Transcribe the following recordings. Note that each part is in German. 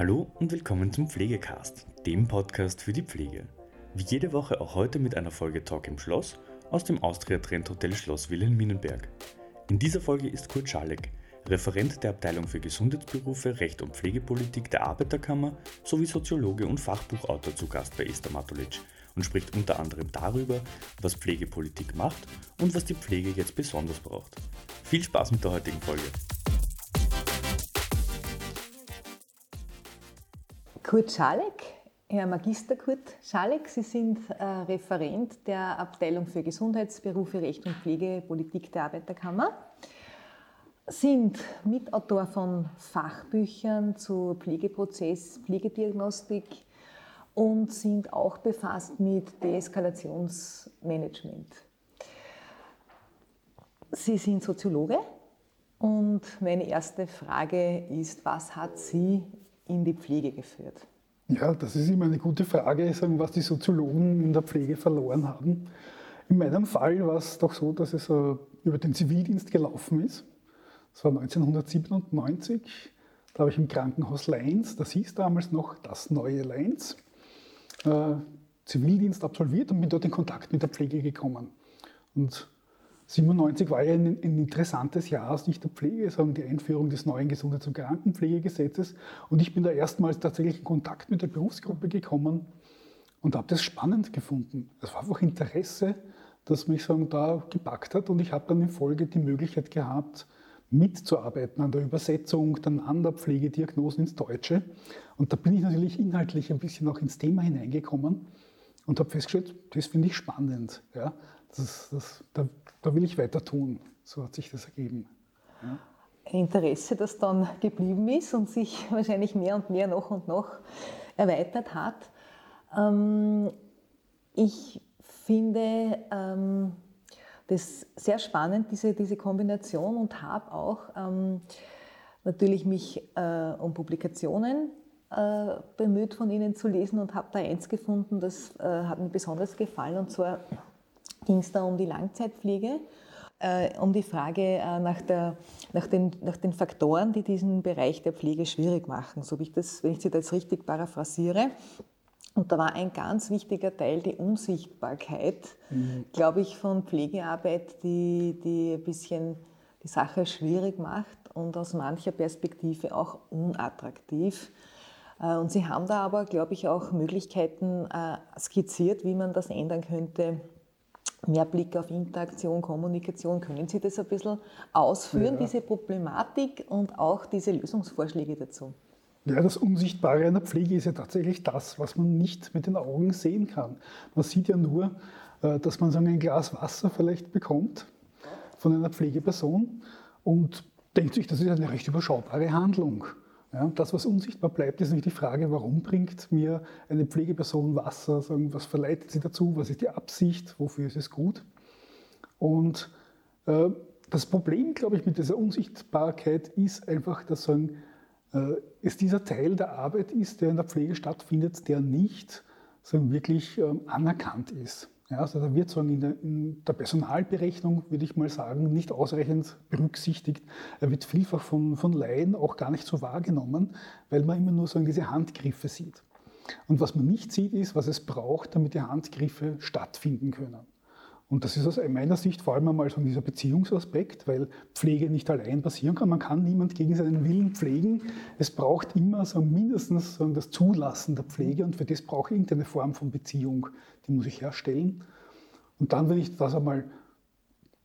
Hallo und willkommen zum Pflegecast, dem Podcast für die Pflege. Wie jede Woche auch heute mit einer Folge Talk im Schloss aus dem Austria Trend Hotel Schloss Wilhelminenberg. In dieser Folge ist Kurt Schalek, Referent der Abteilung für Gesundheitsberufe, Recht und Pflegepolitik der Arbeiterkammer sowie Soziologe und Fachbuchautor zu Gast bei Esther Matulic und spricht unter anderem darüber, was Pflegepolitik macht und was die Pflege jetzt besonders braucht. Viel Spaß mit der heutigen Folge. Kurt Schalek, Herr Magister Kurt Schalek, Sie sind äh, Referent der Abteilung für Gesundheitsberufe, Recht und Pflegepolitik der Arbeiterkammer, sind Mitautor von Fachbüchern zu Pflegeprozess, Pflegediagnostik und sind auch befasst mit Deeskalationsmanagement. Sie sind Soziologe und meine erste Frage ist, was hat Sie in die Pflege geführt? Ja, das ist immer eine gute Frage, was die Soziologen in der Pflege verloren haben. In meinem Fall war es doch so, dass es äh, über den Zivildienst gelaufen ist. Das war 1997. Da habe ich im Krankenhaus Leins, das hieß damals noch das neue Leins, äh, Zivildienst absolviert und bin dort in Kontakt mit der Pflege gekommen. Und 97 war ja ein, ein, interessantes Jahr aus Sicht der Pflege, sagen die Einführung des neuen Gesundheits- und Krankenpflegegesetzes. Und ich bin da erstmals tatsächlich in Kontakt mit der Berufsgruppe gekommen und habe das spannend gefunden. Es war einfach Interesse, das mich sagen, da gepackt hat. Und ich habe dann in Folge die Möglichkeit gehabt, mitzuarbeiten an der Übersetzung, dann an der Pflegediagnosen ins Deutsche. Und da bin ich natürlich inhaltlich ein bisschen auch ins Thema hineingekommen und habe festgestellt, das finde ich spannend. Ja, das, das, da, da, will ich weiter tun. So hat sich das ergeben. Ja. Ein Interesse, das dann geblieben ist und sich wahrscheinlich mehr und mehr noch und noch erweitert hat. Ähm, ich finde ähm, das sehr spannend, diese, diese Kombination und habe auch ähm, natürlich mich äh, um Publikationen äh, bemüht, von Ihnen zu lesen und habe da eins gefunden, das äh, hat mir besonders gefallen und zwar ging es da um die Langzeitpflege, äh, um die Frage äh, nach, der, nach, den, nach den Faktoren, die diesen Bereich der Pflege schwierig machen, so wie ich das, wenn ich Sie das richtig paraphrasiere. Und da war ein ganz wichtiger Teil die Unsichtbarkeit, mhm. glaube ich, von Pflegearbeit, die, die ein bisschen die Sache schwierig macht und aus mancher Perspektive auch unattraktiv. Äh, und Sie haben da aber, glaube ich, auch Möglichkeiten äh, skizziert, wie man das ändern könnte. Mehr Blick auf Interaktion, Kommunikation. Können Sie das ein bisschen ausführen, ja. diese Problematik und auch diese Lösungsvorschläge dazu? Ja, das Unsichtbare einer Pflege ist ja tatsächlich das, was man nicht mit den Augen sehen kann. Man sieht ja nur, äh, dass man so ein Glas Wasser vielleicht bekommt von einer Pflegeperson und denkt sich, das ist eine recht überschaubare Handlung. Ja, das, was unsichtbar bleibt, ist nicht die Frage, warum bringt mir eine Pflegeperson Wasser, sagen, was verleitet sie dazu, was ist die Absicht, wofür ist es gut. Und äh, das Problem, glaube ich, mit dieser Unsichtbarkeit ist einfach, dass sagen, äh, es dieser Teil der Arbeit ist, der in der Pflege stattfindet, der nicht sagen, wirklich äh, anerkannt ist. Ja, also da wird sagen, in der, in der, Personalberechnung, würde ich mal sagen, nicht ausreichend berücksichtigt. Er wird vielfach von, von Laien auch gar nicht so wahrgenommen, weil man immer nur sagen, diese Handgriffe sieht. Und was man nicht sieht, ist, was es braucht, damit die Handgriffe stattfinden können. Und das ist aus meiner Sicht vor allem einmal so dieser Beziehungsaspekt, weil Pflege nicht allein passieren kann. Man kann niemand gegen seinen Willen pflegen. Es braucht immer so mindestens das Zulassen der Pflege und für das brauche ich irgendeine Form von Beziehung, die muss ich herstellen. Und dann, wenn ich das einmal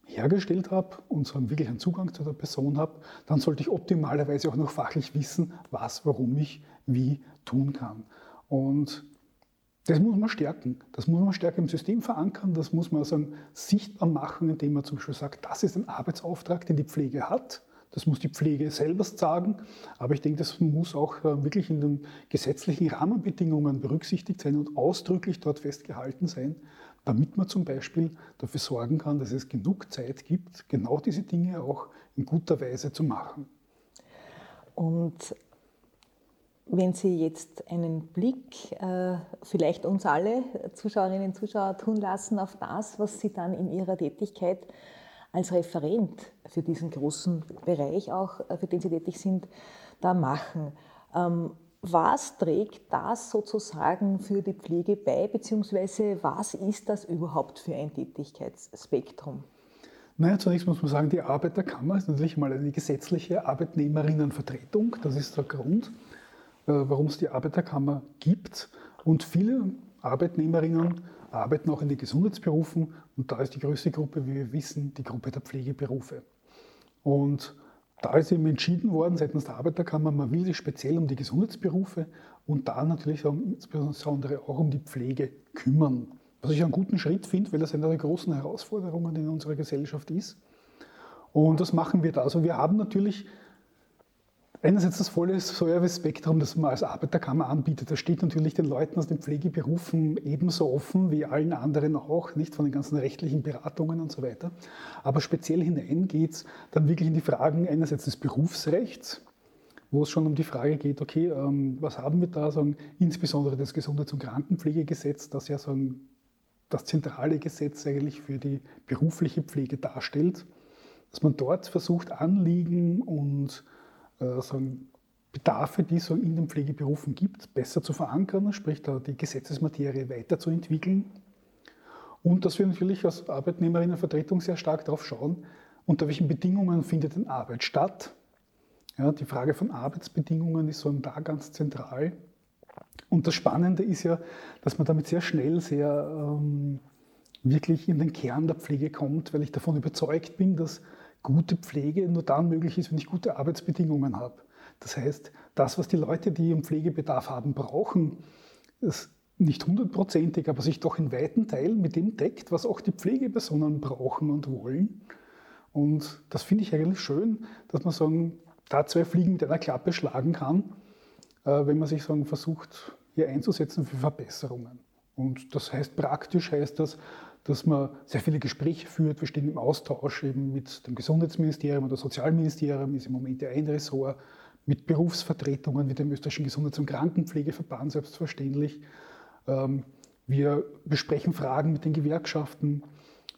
hergestellt habe und so einen Zugang zu der Person habe, dann sollte ich optimalerweise auch noch fachlich wissen, was, warum ich wie tun kann. Und das muss man stärken. Das muss man stärker im System verankern. Das muss man sagen, sichtbar machen, indem man zum Beispiel sagt, das ist ein Arbeitsauftrag, den die Pflege hat. Das muss die Pflege selber sagen. Aber ich denke, das muss auch äh, wirklich in den gesetzlichen Rahmenbedingungen berücksichtigt sein und ausdrücklich dort festgehalten sein, damit man zum Beispiel dafür sorgen kann, dass es genug Zeit gibt, genau diese Dinge auch in guter Weise zu machen. Und wenn Sie jetzt einen Blick, äh, vielleicht uns alle Zuschauerinnen und Zuschauer tun lassen auf das, was Sie dann in Ihrer Tätigkeit als Referent für diesen großen Bereich auch, äh, für den Sie tätig sind, da machen. Ähm, was trägt das sozusagen für die Pflege bei, beziehungsweise was ist das überhaupt für ein Tätigkeitsspektrum? Naja, zunächst muss man sagen, die Arbeiterkammer ist natürlich mal eine gesetzliche Arbeitnehmerinnenvertretung. Das ist der Grund, warum es die Arbeiterkammer gibt. Und viele Arbeitnehmerinnen arbeiten auch in den Gesundheitsberufen und da ist die größte Gruppe, wie wir wissen, die Gruppe der Pflegeberufe. Und da ist eben entschieden worden seitens der Arbeiterkammer, man will sich speziell um die Gesundheitsberufe und da natürlich auch insbesondere auch um die Pflege kümmern. Was ich einen guten Schritt finde, weil das eine der großen Herausforderungen in unserer Gesellschaft ist. Und das machen wir da. Also wir haben natürlich einerseits das volle Service-Spektrum, das man als Arbeiterkammer anbietet. Das steht natürlich den Leuten aus den Pflegeberufen ebenso offen wie allen anderen auch, nicht von den ganzen rechtlichen Beratungen und so weiter. Aber speziell hinein geht es dann wirklich in die Fragen einerseits des Berufsrechts, wo es schon um die Frage geht, okay, ähm, was haben wir da, sagen, insbesondere das Gesundheits- und Krankenpflegegesetz, das ja sagen, das zentrale Gesetz eigentlich für die berufliche Pflege darstellt, dass man dort versucht, Anliegen und sagen, Bedarfe, die es in den Pflegeberufen gibt, besser zu verankern, sprich da die Gesetzesmaterie weiterzuentwickeln. Und dass wir natürlich als Arbeitnehmerinnenvertretung sehr stark darauf schauen, unter welchen Bedingungen findet denn Arbeit statt. Ja, die Frage von Arbeitsbedingungen ist so da ganz zentral. Und das Spannende ist ja, dass man damit sehr schnell sehr ähm, wirklich in den Kern der Pflege kommt, weil ich davon überzeugt bin, dass gute Pflege nur dann möglich ist, wenn ich gute Arbeitsbedingungen habe. Das heißt, das, was die Leute, die ihren Pflegebedarf haben, brauchen, ist nicht hundertprozentig, aber sich doch in weiten Teilen mit dem deckt, was auch die Pflegepersonen brauchen und wollen. Und das finde ich eigentlich schön, dass man sagen, da zwei Fliegen mit einer Klappe schlagen kann äh, wenn man sich sagen, versucht, hier einzusetzen für Verbesserungen. Und das heißt, praktisch heißt das, dass man sehr viele Gespräche führt. Wir stehen im Austausch eben mit dem Gesundheitsministerium oder Sozialministerium, ist im Moment ja ein Ressort, mit Berufsvertretungen wie dem österreichischen Gesundheits- und Krankenpflegeverband selbstverständlich. Ähm, wir besprechen Fragen mit den Gewerkschaften.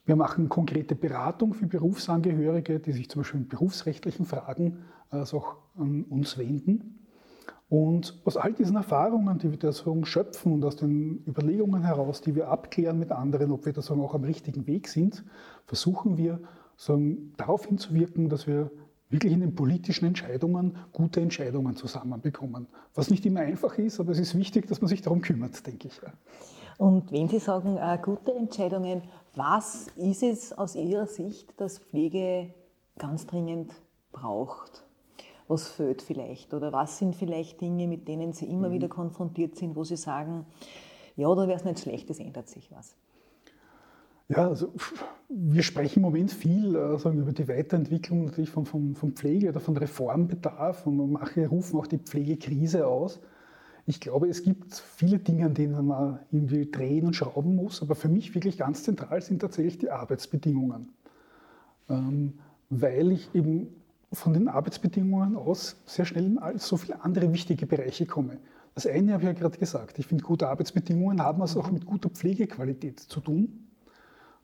Wir machen konkrete Beratung für Berufsangehörige, die sich zum Beispiel mit berufsrechtlichen Fragen also auch an uns wenden. Und aus all diesen Erfahrungen, die wir da so schöpfen und aus den Überlegungen heraus, die wir abklären mit anderen, ob wir da auch am richtigen Weg sind, versuchen wir sagen, darauf hinzuwirken, dass wir wirklich in den politischen Entscheidungen gute Entscheidungen zusammenbekommen. Was nicht immer einfach ist, aber es ist wichtig, dass man sich darum kümmert, denke ich. Und wenn Sie sagen, äh, gute Entscheidungen, was ist es aus Ihrer Sicht, das Pflege ganz dringend braucht? Was fehlt vielleicht oder was sind vielleicht Dinge, mit denen Sie immer mhm. wieder konfrontiert sind, wo Sie sagen, ja, da wäre es nicht schlecht, es ändert sich was. Ja, also wir sprechen im Moment viel äh, sagen, über die Weiterentwicklung natürlich von, von, von Pflege oder von Reformbedarf und manche rufen auch die Pflegekrise aus. Ich glaube, es gibt viele Dinge, an denen man irgendwie drehen und schrauben muss, aber für mich wirklich ganz zentral sind tatsächlich die Arbeitsbedingungen. Ähm, weil ich eben von den Arbeitsbedingungen aus sehr schnell in so viele andere wichtige Bereiche komme. Das eine habe ich ja gerade gesagt. Ich finde, gute Arbeitsbedingungen haben also auch mit guter Pflegequalität zu tun.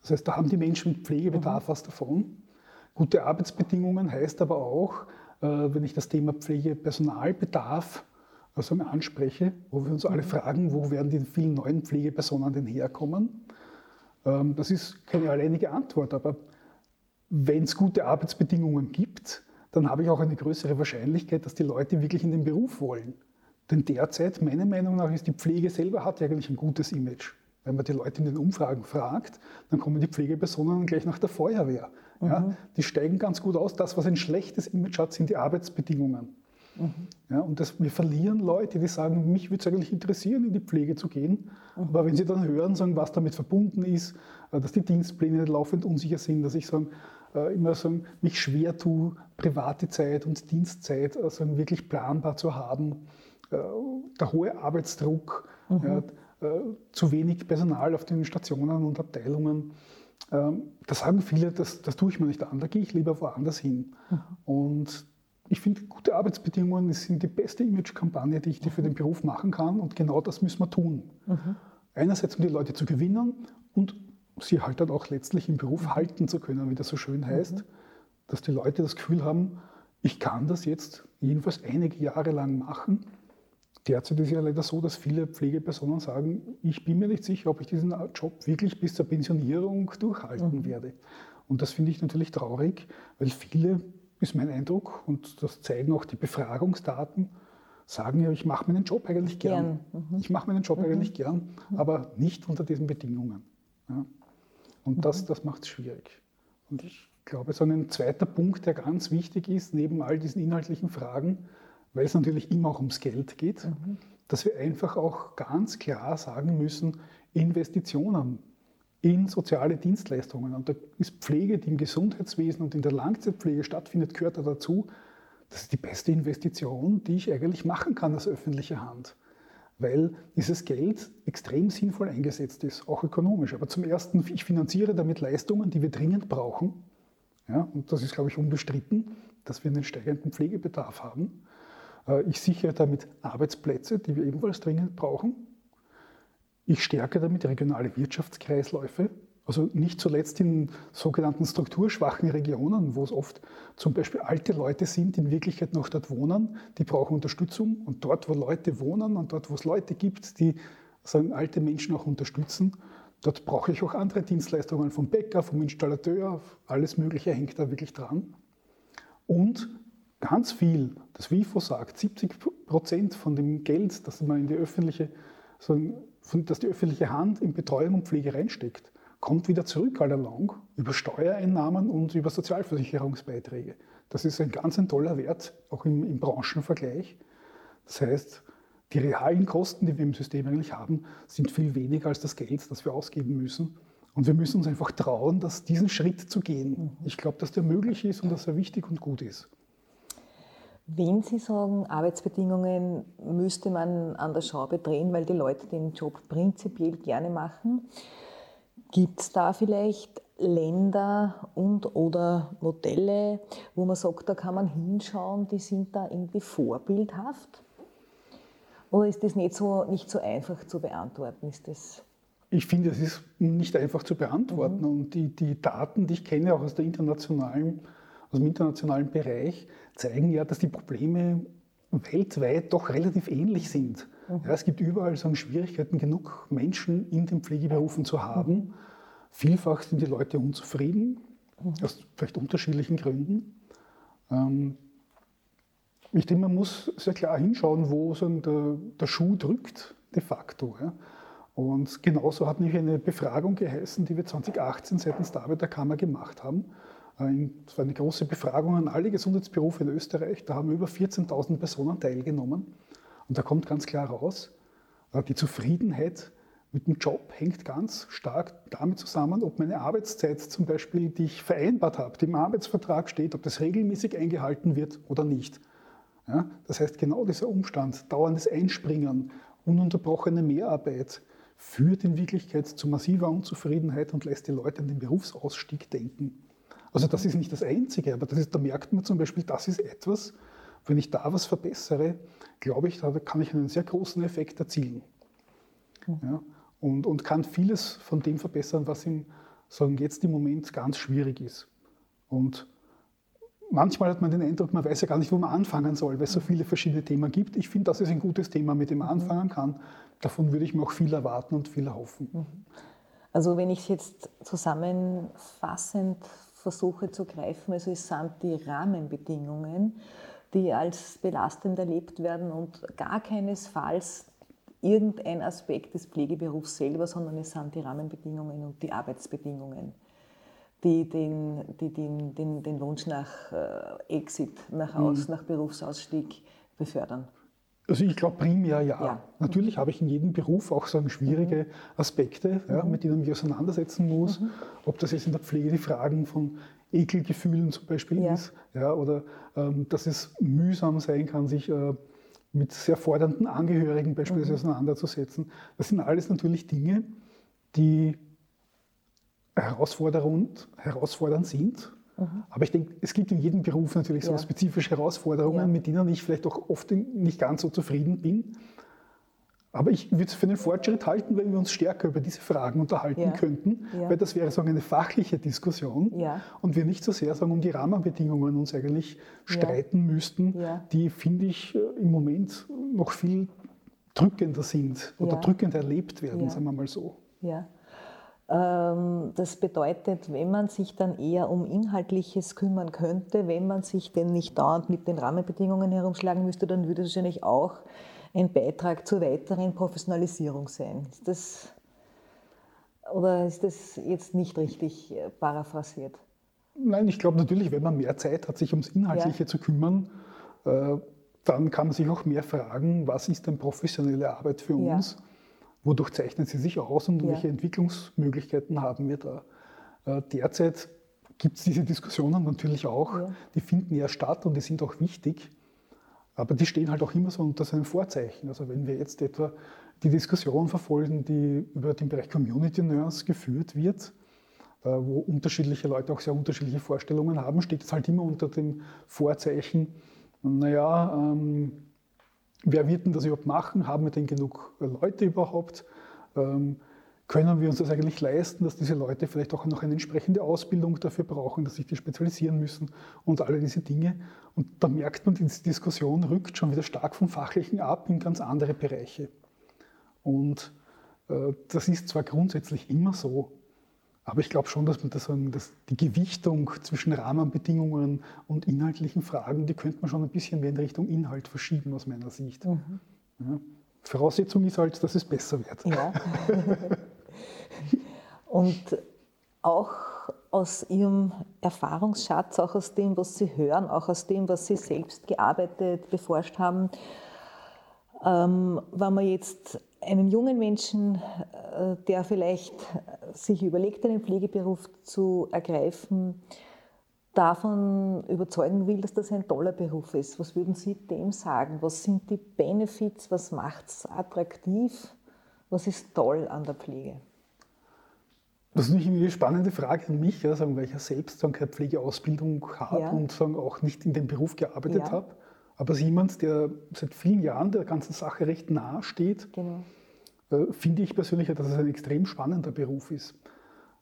Das heißt, da haben die Menschen mit Pflegebedarf mhm. was davon. Gute Arbeitsbedingungen heißt aber auch, äh, wenn ich das Thema Pflegepersonalbedarf also anspreche, wo wir uns alle mhm. fragen, wo werden die vielen neuen Pflegepersonen denn herkommen? Ähm, das ist keine alleinige Antwort, aber wenn es gute Arbeitsbedingungen gibt, dann habe ich auch eine größere Wahrscheinlichkeit, dass die Leute wirklich in den Beruf wollen. Denn derzeit, meiner Meinung nach, ist die Pflege selber hat ja eigentlich ein gutes Image. Wenn man die Leute in den Umfragen fragt, dann kommen die Pflegepersonen gleich nach der Feuerwehr. Mhm. Ja, die steigen ganz gut aus. Das, was ein schlechtes Image hat, sind die Arbeitsbedingungen. Mhm. Ja, und das, wir verlieren Leute, die sagen, mich würde es eigentlich interessieren, in die Pflege zu gehen. Mhm. Aber wenn sie dann hören, sagen, was damit verbunden ist, äh, dass die Dienstpläne laufend unsicher sind, dass ich sagen, äh, immer sagen, mich schwer tue, private Zeit und Dienstzeit also wirklich planbar zu haben. Äh, der hohe Arbeitsdruck, mhm. ja, äh, zu wenig Personal auf den Stationen und Abteilungen. Ähm, da sagen viele, das, das tue ich mir nicht an, da gehe ich lieber woanders hin. Mhm. Und ich finde, gute Arbeitsbedingungen sind die beste Image-Kampagne, die ich mhm. für den Beruf machen kann. Und genau das müssen wir tun. Mhm. Einerseits, um die Leute zu gewinnen und sie halt dann auch letztlich im Beruf mhm. halten zu können, wie das so schön heißt, mhm. dass die Leute das Gefühl haben, ich kann das jetzt jedenfalls einige Jahre lang machen, derzeit ist ja leider so, dass viele Pflegepersonen sagen, ich bin mir nicht sicher, ob ich diesen Job wirklich bis zur Pensionierung durchhalten mhm. werde. Und das finde ich natürlich traurig, weil viele, ist mein Eindruck, und das zeigen auch die Befragungsdaten, sagen ja, ich mache meinen Job eigentlich gern. gern. Mhm. Ich mache meinen Job mhm. eigentlich gern, mhm. aber nicht unter diesen Bedingungen. Ja. Und das, mhm. das macht es schwierig. Und ich glaube, so ein zweiter Punkt, der ganz wichtig ist, neben all diesen inhaltlichen Fragen, weil es natürlich immer auch ums Geld geht, mhm. dass wir einfach auch ganz klar sagen müssen, Investitionen in soziale Dienstleistungen. Und da ist Pflege, die im Gesundheitswesen und in der Langzeitpflege stattfindet, gehört da dazu. Das ist die beste Investition, die ich eigentlich machen kann als öffentliche Hand, weil dieses Geld extrem sinnvoll eingesetzt ist, auch ökonomisch. Aber zum Ersten, ich finanziere damit Leistungen, die wir dringend brauchen. Ja, und das ist, glaube ich, unbestritten, dass wir einen steigenden Pflegebedarf haben. Äh, ich sichere damit Arbeitsplätze, die wir ebenfalls dringend brauchen. Ich stärke damit regionale Wirtschaftskreisläufe, also nicht zuletzt in sogenannten strukturschwachen Regionen, wo es oft zum Beispiel alte Leute sind, die in Wirklichkeit noch dort wohnen, die brauchen Unterstützung. Und dort, wo Leute wohnen und dort, wo es Leute gibt, die sagen, alte Menschen auch unterstützen, dort brauche ich auch andere Dienstleistungen vom Bäcker, vom Installateur, alles Mögliche hängt da wirklich dran. Und ganz viel, das WIFO sagt, 70 Prozent von dem Geld, das man in die öffentliche, das die öffentliche Hand in Betreuung und Pflege reinsteckt, kommt wieder zurück allalong über Steuereinnahmen und über Sozialversicherungsbeiträge. Das ist ein ganz ein toller Wert, auch im, im Branchenvergleich. Das heißt, die realen Kosten, die wir im System eigentlich haben, sind viel weniger als das Geld, das wir ausgeben müssen. Und wir müssen uns einfach trauen, dass diesen Schritt zu gehen. Ich glaube, dass der möglich ist und dass er wichtig und gut ist. Wenn Sie sagen, Arbeitsbedingungen müsste man an der Schraube drehen, weil die Leute den Job prinzipiell gerne machen, gibt es da vielleicht Länder und oder Modelle, wo man sagt, da kann man hinschauen, die sind da irgendwie vorbildhaft? Oder ist das nicht so, nicht so einfach zu beantworten? Ist das ich finde, es ist nicht einfach zu beantworten. Mhm. Und die, die Daten, die ich kenne, auch aus, internationalen, aus dem internationalen Bereich, zeigen ja, dass die Probleme weltweit doch relativ ähnlich sind. Ja, es gibt überall so Schwierigkeiten, genug Menschen in den Pflegeberufen zu haben. Vielfach sind die Leute unzufrieden, mhm. aus vielleicht unterschiedlichen Gründen. Ähm, ich denke, man muss sehr klar hinschauen, wo so der, der Schuh drückt, de facto. Ja. Und genauso hat nämlich eine Befragung geheißen, die wir 2018 seitens der Arbeiterkammer gemacht haben. Äh, es war eine große Befragung an alle Gesundheitsberufe in Österreich. Da haben über 14.000 Personen teilgenommen. Und da kommt ganz klar raus, äh, die Zufriedenheit mit dem Job hängt ganz stark damit zusammen, ob meine Arbeitszeit zum Beispiel, die ich vereinbart habe, die im Arbeitsvertrag steht, ob das regelmäßig eingehalten wird oder nicht. Ja, das heißt, genau dieser Umstand, dauerndes Einspringen, ununterbrochene Mehrarbeit, führt in Wirklichkeit zu massiver Unzufriedenheit und lässt die Leute an den Berufsausstieg denken. Also das ist nicht das Einzige, aber das ist, da merkt man zum Beispiel, das ist etwas, wenn ich da was verbessere, glaube ich, da kann ich einen sehr großen Effekt erzielen. Ja, und, und kann vieles von dem verbessern, was im, sagen, jetzt im Moment ganz schwierig ist. Und manchmal hat man den Eindruck, man weiß ja gar nicht, wo man anfangen soll, weil es so viele verschiedene Themen gibt. Ich finde, das ist ein gutes Thema, mit dem man anfangen kann. Davon würde ich mir auch viel erwarten und viel erhoffen. Mhm. Also wenn ich es jetzt zusammenfassend versuche zu greifen. Also es sind die Rahmenbedingungen, die als belastend erlebt werden und gar keinesfalls irgendein Aspekt des Pflegeberufs selber, sondern es sind die Rahmenbedingungen und die Arbeitsbedingungen, die den, die den, den, den Wunsch nach äh, Exit, nach, Aus, mhm. nach Berufsausstieg befördern. Also ich glaube primär ja. ja. Natürlich habe ich in jedem Beruf auch so schwierige mhm. Aspekte, ja, mhm. mit denen man mich auseinandersetzen muss. Mhm. Ob das jetzt in der Pflege die Fragen von Ekelgefühlen zum Beispiel ja. ist, ja, oder ähm, dass es mühsam sein kann, sich äh, mit sehr fordernden Angehörigen beispielsweise mhm. auseinanderzusetzen. Das sind alles natürlich Dinge, die herausfordernd, herausfordernd sind Mhm. Aber ich denke, es gibt in jedem Beruf natürlich so ja. spezifische Herausforderungen, ja. mit denen ich vielleicht auch oft nicht ganz so zufrieden bin. Aber ich würde es für einen Fortschritt halten, wenn wir uns stärker über diese Fragen unterhalten ja. könnten, ja. weil das wäre so eine fachliche Diskussion ja. und wir nicht so sehr sagen, um die Rahmenbedingungen uns eigentlich streiten müssten, die, finde ich, äh, im Moment noch viel drückender sind oder Ja. drückender erlebt werden, sagen wir mal so. Ja. Ähm, Das bedeutet, wenn man sich dann eher um Inhaltliches kümmern könnte, wenn man sich denn nicht dauernd mit den Rahmenbedingungen herumschlagen müsste, dann würde es wahrscheinlich auch ein Beitrag zur weiteren Professionalisierung sein. Ist das, oder ist das jetzt nicht richtig äh, paraphrasiert? Nein, ich glaube natürlich, wenn man mehr Zeit hat, sich ums Inhaltliche Ja. zu kümmern, äh, dann kann man sich auch mehr fragen, was ist denn professionelle Arbeit für Ja. uns? Wodurch zeichnet sie sich aus und Ja. welche Entwicklungsmöglichkeiten haben wir da? Äh, derzeit gibt es diese Diskussionen natürlich auch, Ja. die finden ja statt und die sind auch wichtig, aber die stehen halt auch immer so unter seinem Vorzeichen. Also wenn wir jetzt etwa die Diskussion verfolgen, die über den Bereich Community Nurse geführt wird, äh, wo unterschiedliche Leute auch sehr unterschiedliche Vorstellungen haben, steht es halt immer unter dem Vorzeichen, naja, ähm, wer wird denn das überhaupt machen? Haben wir denn genug äh, Leute überhaupt? Ähm, können wir uns das eigentlich leisten, dass diese Leute vielleicht auch noch eine entsprechende Ausbildung dafür brauchen, dass sich die spezialisieren müssen und alle diese Dinge? Und da merkt man, diese Diskussion rückt schon wieder stark vom Fachlichen ab in ganz andere Bereiche. Und äh, das ist zwar grundsätzlich immer so, aber ich glaube schon, dass man das sagen, dass die Gewichtung zwischen Rahmenbedingungen und inhaltlichen Fragen, die könnte man schon ein bisschen mehr in Richtung Inhalt verschieben aus meiner Sicht. Ja. Voraussetzung ist halt, dass es besser wird. Ja. Und auch aus Ihrem Erfahrungsschatz, auch aus dem, was Sie hören, auch aus dem, was Sie selbst gearbeitet, beforscht haben, ähm, wenn man jetzt einen jungen Menschen, äh, der vielleicht sich überlegt, einen Pflegeberuf zu ergreifen, davon überzeugen will, dass das ein toller Beruf ist. Was würden Sie dem sagen? Was sind die Benefits? Was macht es attraktiv? Was ist toll an der Pflege? Das ist natürlich eine spannende Frage an mich, ja, sagen, weil ich ja selbst sagen, keine Pflegeausbildung habe Ja. und sagen, auch nicht in dem Beruf gearbeitet Ja. habe. Aber als jemand, der seit vielen Jahren der ganzen Sache recht nahe steht, Genau. äh, finde ich persönlich, dass es ein extrem spannender Beruf ist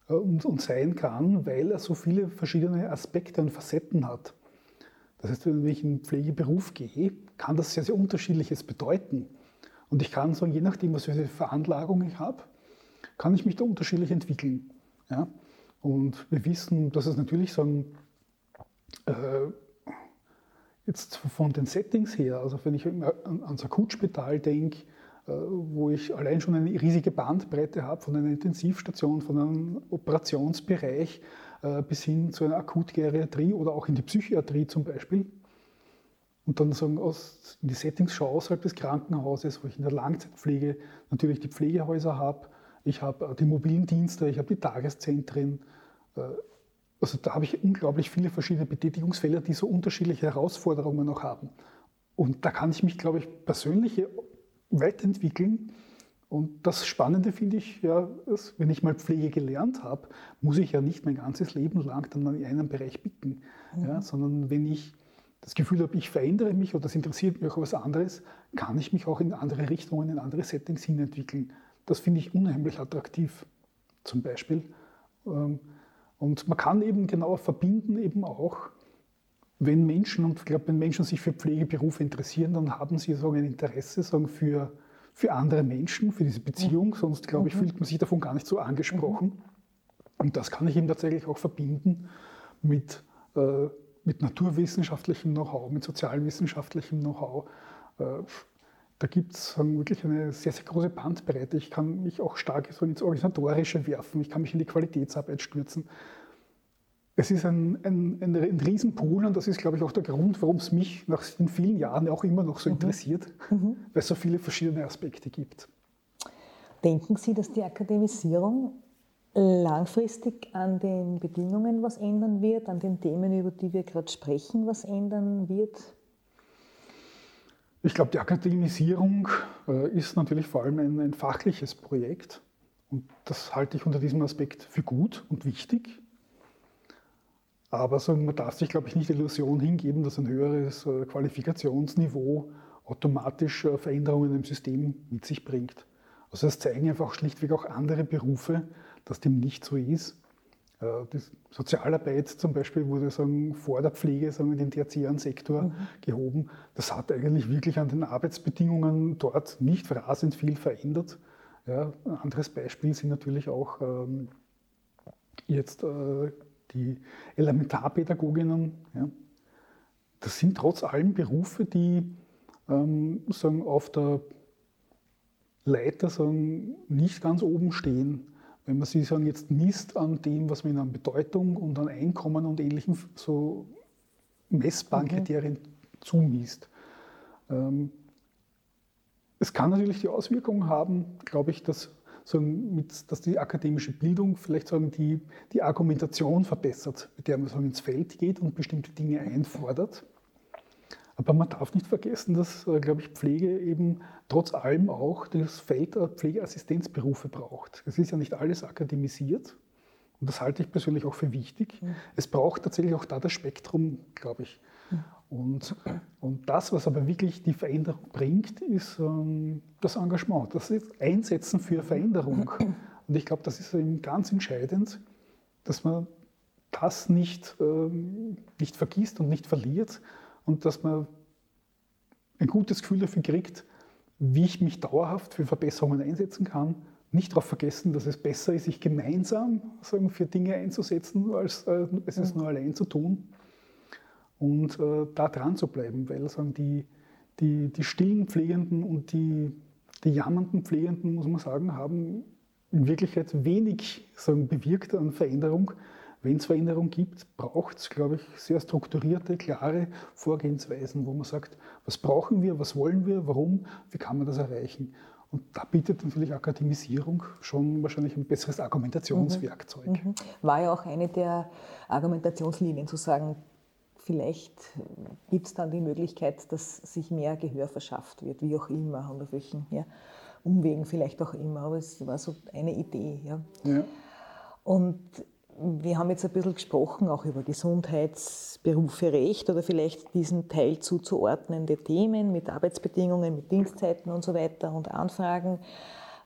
äh, und, und sein kann, weil er so viele verschiedene Aspekte und Facetten hat. Das heißt, wenn ich in einen Pflegeberuf gehe, kann das sehr, sehr unterschiedliches bedeuten. Und ich kann sagen, je nachdem, was für eine Veranlagung ich habe, kann ich mich da unterschiedlich entwickeln. Ja? Und wir wissen, dass es natürlich ein, äh, jetzt von den Settings her, also wenn ich an, ans Akutspital denke, äh, wo ich allein schon eine riesige Bandbreite habe, von einer Intensivstation, von einem Operationsbereich äh, bis hin zu einer Akutgeriatrie oder auch in die Psychiatrie zum Beispiel. Und dann sagen, aus, in die Settings schaue außerhalb des Krankenhauses, wo ich in der Langzeitpflege natürlich die Pflegehäuser habe, ich habe äh, die mobilen Dienste, ich habe die Tageszentren. Äh, also da habe ich unglaublich viele verschiedene Betätigungsfelder, die so unterschiedliche Herausforderungen auch haben. Und da kann ich mich, glaube ich, persönlich weiterentwickeln. Und das Spannende finde ich, ja, ist, wenn ich mal Pflege gelernt habe, muss ich ja nicht mein ganzes Leben lang dann in einem Bereich bicken, ja, sondern wenn ich das Gefühl habe, ich verändere mich oder das interessiert mich auch was anderes, kann ich mich auch in andere Richtungen, in andere Settings hinentwickeln. Das finde ich unheimlich attraktiv, zum Beispiel. Ähm, Und man kann eben genauer verbinden, eben auch, wenn Menschen, und ich glaube, wenn Menschen sich für Pflegeberufe interessieren, dann haben sie so ein Interesse sagen, für, für andere Menschen, für diese Beziehung, sonst glaube ich, fühlt man sich davon gar nicht so angesprochen. Und das kann ich eben tatsächlich auch verbinden mit, äh, mit naturwissenschaftlichem Know-how, mit sozialwissenschaftlichem Know-how. Äh, da gibt es wirklich eine sehr, sehr große Bandbreite. Ich kann mich auch stark so ins Organisatorische werfen, ich kann mich in die Qualitätsarbeit stürzen. Es ist ein, ein, ein, ein Riesenpool und das ist, glaube ich, auch der Grund, warum es mich nach den vielen Jahren auch immer noch so interessiert, weil es so viele verschiedene Aspekte gibt. Denken Sie, dass die Akademisierung langfristig an den Bedingungen was ändern wird, an den Themen, über die wir gerade sprechen, was ändern wird? Ich glaube, die Akademisierung äh, ist natürlich vor allem ein, ein, fachliches Projekt und das halte ich unter diesem Aspekt für gut und wichtig. Aber so, man darf sich, glaube ich, nicht die Illusion hingeben, dass ein höheres äh, Qualifikationsniveau automatisch äh, Veränderungen im System mit sich bringt. Also das zeigen einfach schlichtweg auch andere Berufe, dass dem nicht so ist. Äh, die Sozialarbeit zum Beispiel wurde sagen, vor der Pflege sagen, in den tertiären Sektor mhm. gehoben. Das hat eigentlich wirklich an den Arbeitsbedingungen dort nicht rasend viel verändert. Ja, ein anderes Beispiel sind natürlich auch ähm, jetzt äh, die Elementarpädagoginnen. Ja. Das sind trotz allem Berufe, die ähm, sagen, auf der Leiter sagen, nicht ganz oben stehen. Wenn man sie sagen, jetzt misst an dem, was man an Bedeutung und an Einkommen und ähnlichen so messbaren mhm. Kriterien zumisst. Ähm, es kann natürlich die Auswirkung haben, glaube ich, dass, sagen, mit, dass die akademische Bildung vielleicht sagen, die, die Argumentation verbessert, mit der man sagen, ins Feld geht und bestimmte Dinge einfordert. Aber man darf nicht vergessen, dass, äh, glaube ich, Pflege eben trotz allem auch das Feld der Pflegeassistenzberufe braucht. Es ist ja nicht alles akademisiert. Und das halte ich persönlich auch für wichtig. Mhm. Es braucht tatsächlich auch da das Spektrum, glaube ich. Mhm. Und, und das, was aber wirklich die Veränderung bringt, ist ähm, das Engagement, das ist Einsetzen für Veränderung. Und ich glaube, das ist eben ganz entscheidend, dass man das nicht, ähm, nicht vergisst und nicht verliert, und dass man ein gutes Gefühl dafür kriegt, wie ich mich dauerhaft für Verbesserungen einsetzen kann. Nicht darauf vergessen, dass es besser ist, sich gemeinsam sagen, für Dinge einzusetzen, als äh, es ist nur allein zu tun. Und äh, da dran zu bleiben, weil sagen, die, die, die stillen Pflegenden und die, die jammernden Pflegenden, muss man sagen, haben in Wirklichkeit wenig sagen, bewirkt an Veränderung. Wenn es Veränderung gibt, braucht es, glaube ich, sehr strukturierte, klare Vorgehensweisen, wo man sagt, was brauchen wir, was wollen wir, warum, wie kann man das erreichen. Und da bietet natürlich Akademisierung schon wahrscheinlich ein besseres Argumentationswerkzeug. Mhm. mhm. War ja auch eine der Argumentationslinien zu sagen, vielleicht gibt es dann die Möglichkeit, dass sich mehr Gehör verschafft wird, wie auch immer und auf welchen ja, Umwegen vielleicht auch immer. Aber es war so eine Idee. Ja. ja. Und wir haben jetzt ein bisschen gesprochen, auch über Gesundheitsberufe, Recht oder vielleicht diesen Teil zuzuordnende Themen mit Arbeitsbedingungen, mit Dienstzeiten und so weiter und Anfragen.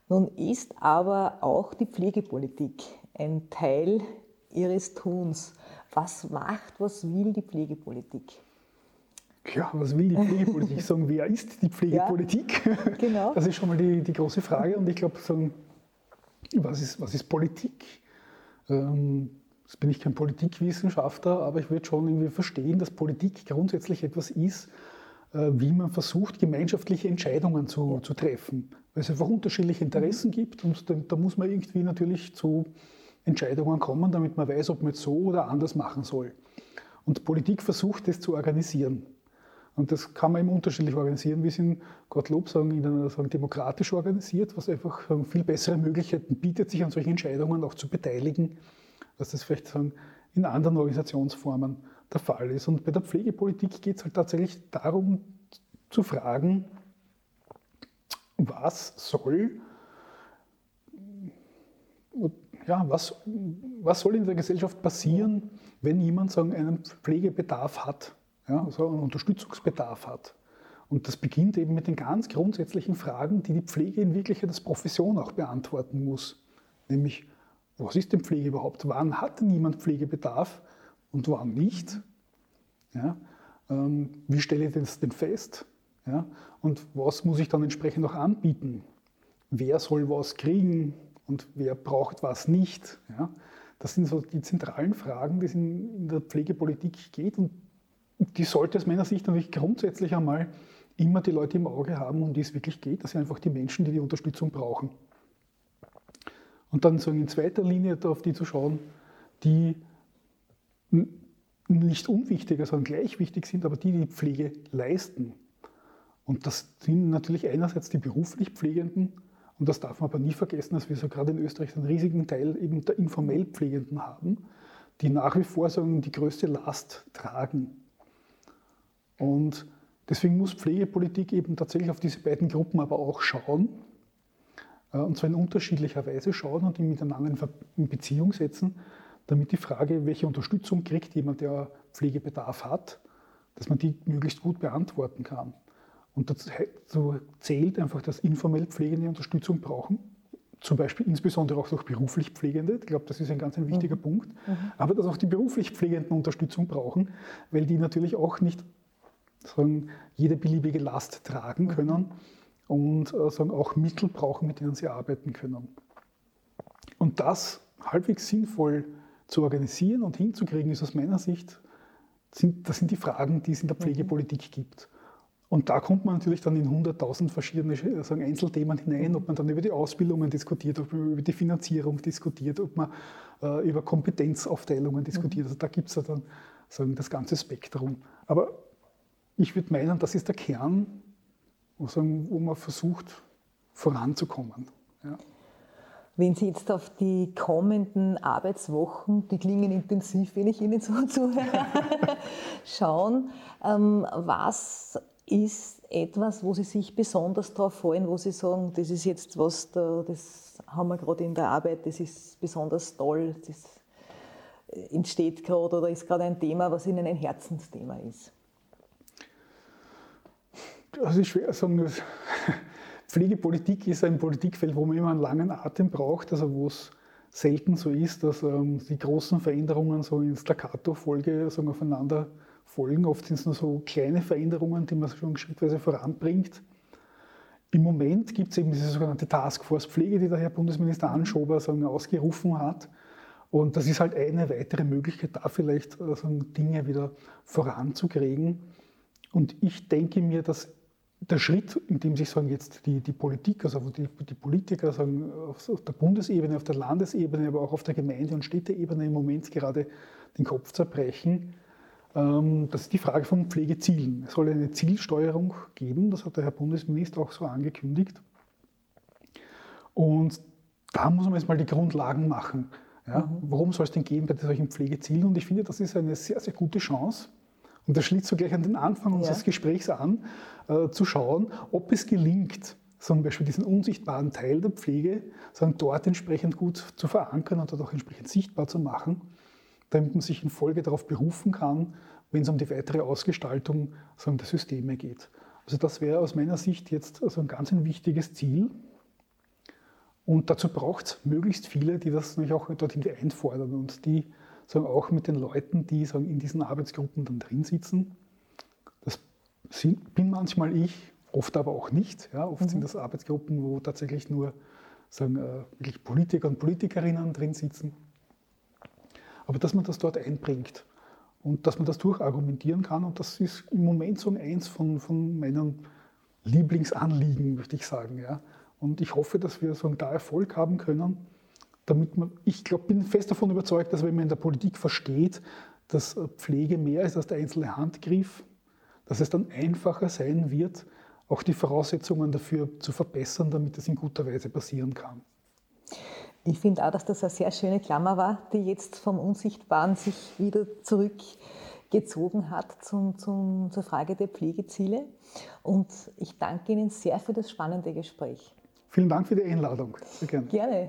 Nun ist aber auch die Pflegepolitik ein Teil Ihres Tuns. Was macht, was will die Pflegepolitik? Ja, was will die Pflegepolitik? Sagen, wer ist die Pflegepolitik? Ja, genau. Das ist schon mal die, die große Frage. Und ich glaube, sagen, was ist, was ist Politik? Ähm, jetzt bin ich kein Politikwissenschaftler, aber ich würde schon irgendwie verstehen, dass Politik grundsätzlich etwas ist, äh, wie man versucht, gemeinschaftliche Entscheidungen zu, zu treffen. Weil es einfach unterschiedliche Interessen gibt und da, da, muss man irgendwie natürlich zu Entscheidungen kommen, damit man weiß, ob man es so oder anders machen soll. Und Politik versucht, das zu organisieren. Und das kann man eben unterschiedlich organisieren. Wir sind Gottlob sagen, in einer sagen, demokratisch organisiert, was einfach sagen, viel bessere Möglichkeiten bietet, sich an solchen Entscheidungen auch zu beteiligen, als das vielleicht sagen, in anderen Organisationsformen der Fall ist. Und bei der Pflegepolitik geht es halt tatsächlich darum zu fragen, was soll, ja, was, was soll in der Gesellschaft passieren, wenn jemand sagen, einen Pflegebedarf hat ja, also einen Unterstützungsbedarf hat. Und das beginnt eben mit den ganz grundsätzlichen Fragen, die die Pflege in Wirklichkeit als Profession auch beantworten muss. Nämlich, was ist denn Pflege überhaupt? Wann hat denn jemand Pflegebedarf und wann nicht? Ja, ähm, wie stelle ich das denn fest? Ja, und was muss ich dann entsprechend auch anbieten? Wer soll was kriegen und wer braucht was nicht? Ja, das sind so die zentralen Fragen, die es in, in der Pflegepolitik geht und die sollte aus meiner Sicht natürlich grundsätzlich einmal immer die Leute im Auge haben, um die es wirklich geht. Das sind einfach die Menschen, die die Unterstützung brauchen. Und dann so in zweiter Linie auf die zu schauen, die nicht unwichtiger, sondern gleich wichtig sind, aber die die Pflege leisten. Und das sind natürlich einerseits die beruflich Pflegenden, und das darf man aber nie vergessen, dass wir so gerade in Österreich einen riesigen Teil eben der informell Pflegenden haben, die nach wie vor sagen, die größte Last tragen. Und deswegen muss Pflegepolitik eben tatsächlich auf diese beiden Gruppen aber auch schauen. Äh, und zwar in unterschiedlicher Weise schauen und die miteinander in Beziehung setzen, damit die Frage, welche Unterstützung kriegt jemand, der Pflegebedarf hat, dass man die möglichst gut beantworten kann. Und dazu zählt einfach, dass informell Pflegende Unterstützung brauchen. zum Beispiel insbesondere auch durch beruflich Pflegende. Ich glaube, das ist ein ganz ein wichtiger mhm. Punkt. Mhm. Aber dass auch die beruflich Pflegenden Unterstützung brauchen, weil die natürlich auch nicht sagen, jede beliebige Last tragen können und äh, sagen, auch Mittel brauchen, mit denen sie arbeiten können. Und das halbwegs sinnvoll zu organisieren und hinzukriegen, ist aus meiner Sicht, sind, das sind die Fragen, die es in der mhm. Pflegepolitik gibt. Und da kommt man natürlich dann in 100.000 verschiedene sagen, Einzelthemen hinein, ob man dann über die Ausbildungen diskutiert, ob man über die Finanzierung diskutiert, ob man äh, über Kompetenzaufteilungen diskutiert. Mhm. Also da gibt es ja dann sagen, das ganze Spektrum. Aber ich würde meinen, das ist der Kern, wo man versucht voranzukommen. Ja. Wenn Sie jetzt auf die kommenden Arbeitswochen, die klingen intensiv, wenn ich Ihnen so zuhöre, schauen, ähm, was ist etwas, wo Sie sich besonders darauf freuen, wo Sie sagen, das ist jetzt was, da, das haben wir gerade in der Arbeit, das ist besonders toll, das entsteht gerade oder ist gerade ein Thema, was Ihnen ein Herzensthema ist? Das ist schwer sagen. Pflegepolitik ist ein Politikfeld, wo man immer einen langen Atem braucht, also wo es selten so ist, dass ähm, die großen Veränderungen so in Staccato-Folge aufeinander folgen. Oft sind es nur so kleine Veränderungen, die man schon schrittweise voranbringt. Im Moment gibt es eben diese sogenannte Taskforce Pflege, die der Herr Bundesminister Anschober sagen, ausgerufen hat. Und das ist halt eine weitere Möglichkeit, da vielleicht also Dinge wieder voranzukriegen. Und ich denke mir, dass der Schritt, in dem sich sagen jetzt die, die Politik, also die, die Politiker sagen, auf, auf, der Bundesebene, auf der Landesebene, aber auch auf der Gemeinde- und Städteebene im Moment gerade den Kopf zerbrechen, ähm, das ist die Frage von Pflegezielen. Es soll eine Zielsteuerung geben, das hat der Herr Bundesminister auch so angekündigt. Und da muss man jetzt mal die Grundlagen machen. Ja, mhm. worum soll es denn gehen bei solchen Pflegezielen? Und ich finde, das ist eine sehr, sehr gute Chance. Und das schließt so gleich an den Anfang ja. unseres Gesprächs an, äh, zu schauen, ob es gelingt, zum Beispiel diesen unsichtbaren Teil der Pflege dort entsprechend gut zu verankern und dort auch entsprechend sichtbar zu machen damit man sich in Folge darauf berufen kann, wenn es um die weitere Ausgestaltung sagen, der Systeme geht. Also das wäre aus meiner Sicht jetzt also ein ganz ein wichtiges Ziel. Und dazu braucht es möglichst viele, die das nämlich auch dorthin einfordern und die sagen, auch mit den Leuten, die sagen, in diesen Arbeitsgruppen dann drin sitzen. Das sind, bin manchmal ich, oft aber auch nicht. Ja, oft mhm. sind das Arbeitsgruppen, wo tatsächlich nur sagen, äh, wirklich Politiker und Politikerinnen drin sitzen aber dass man das dort einbringt und dass man das durchargumentieren kann. Und das ist im Moment so eins von, von meinen Lieblingsanliegen, möchte ich sagen. Ja. Und ich hoffe, dass wir so da Erfolg haben können, damit man, ich glaube, bin fest davon überzeugt, dass wenn man in der Politik versteht, dass Pflege mehr ist als der einzelne Handgriff, dass es dann einfacher sein wird, auch die Voraussetzungen dafür zu verbessern, damit es in guter Weise passieren kann. Ich finde auch, dass das eine sehr schöne Klammer war, die jetzt vom Unsichtbaren sich wieder zurückgezogen hat zum, zum, zur Frage der Pflegeziele. Und ich danke Ihnen sehr für das spannende Gespräch. Vielen Dank für die Einladung. Sehr gerne. gerne.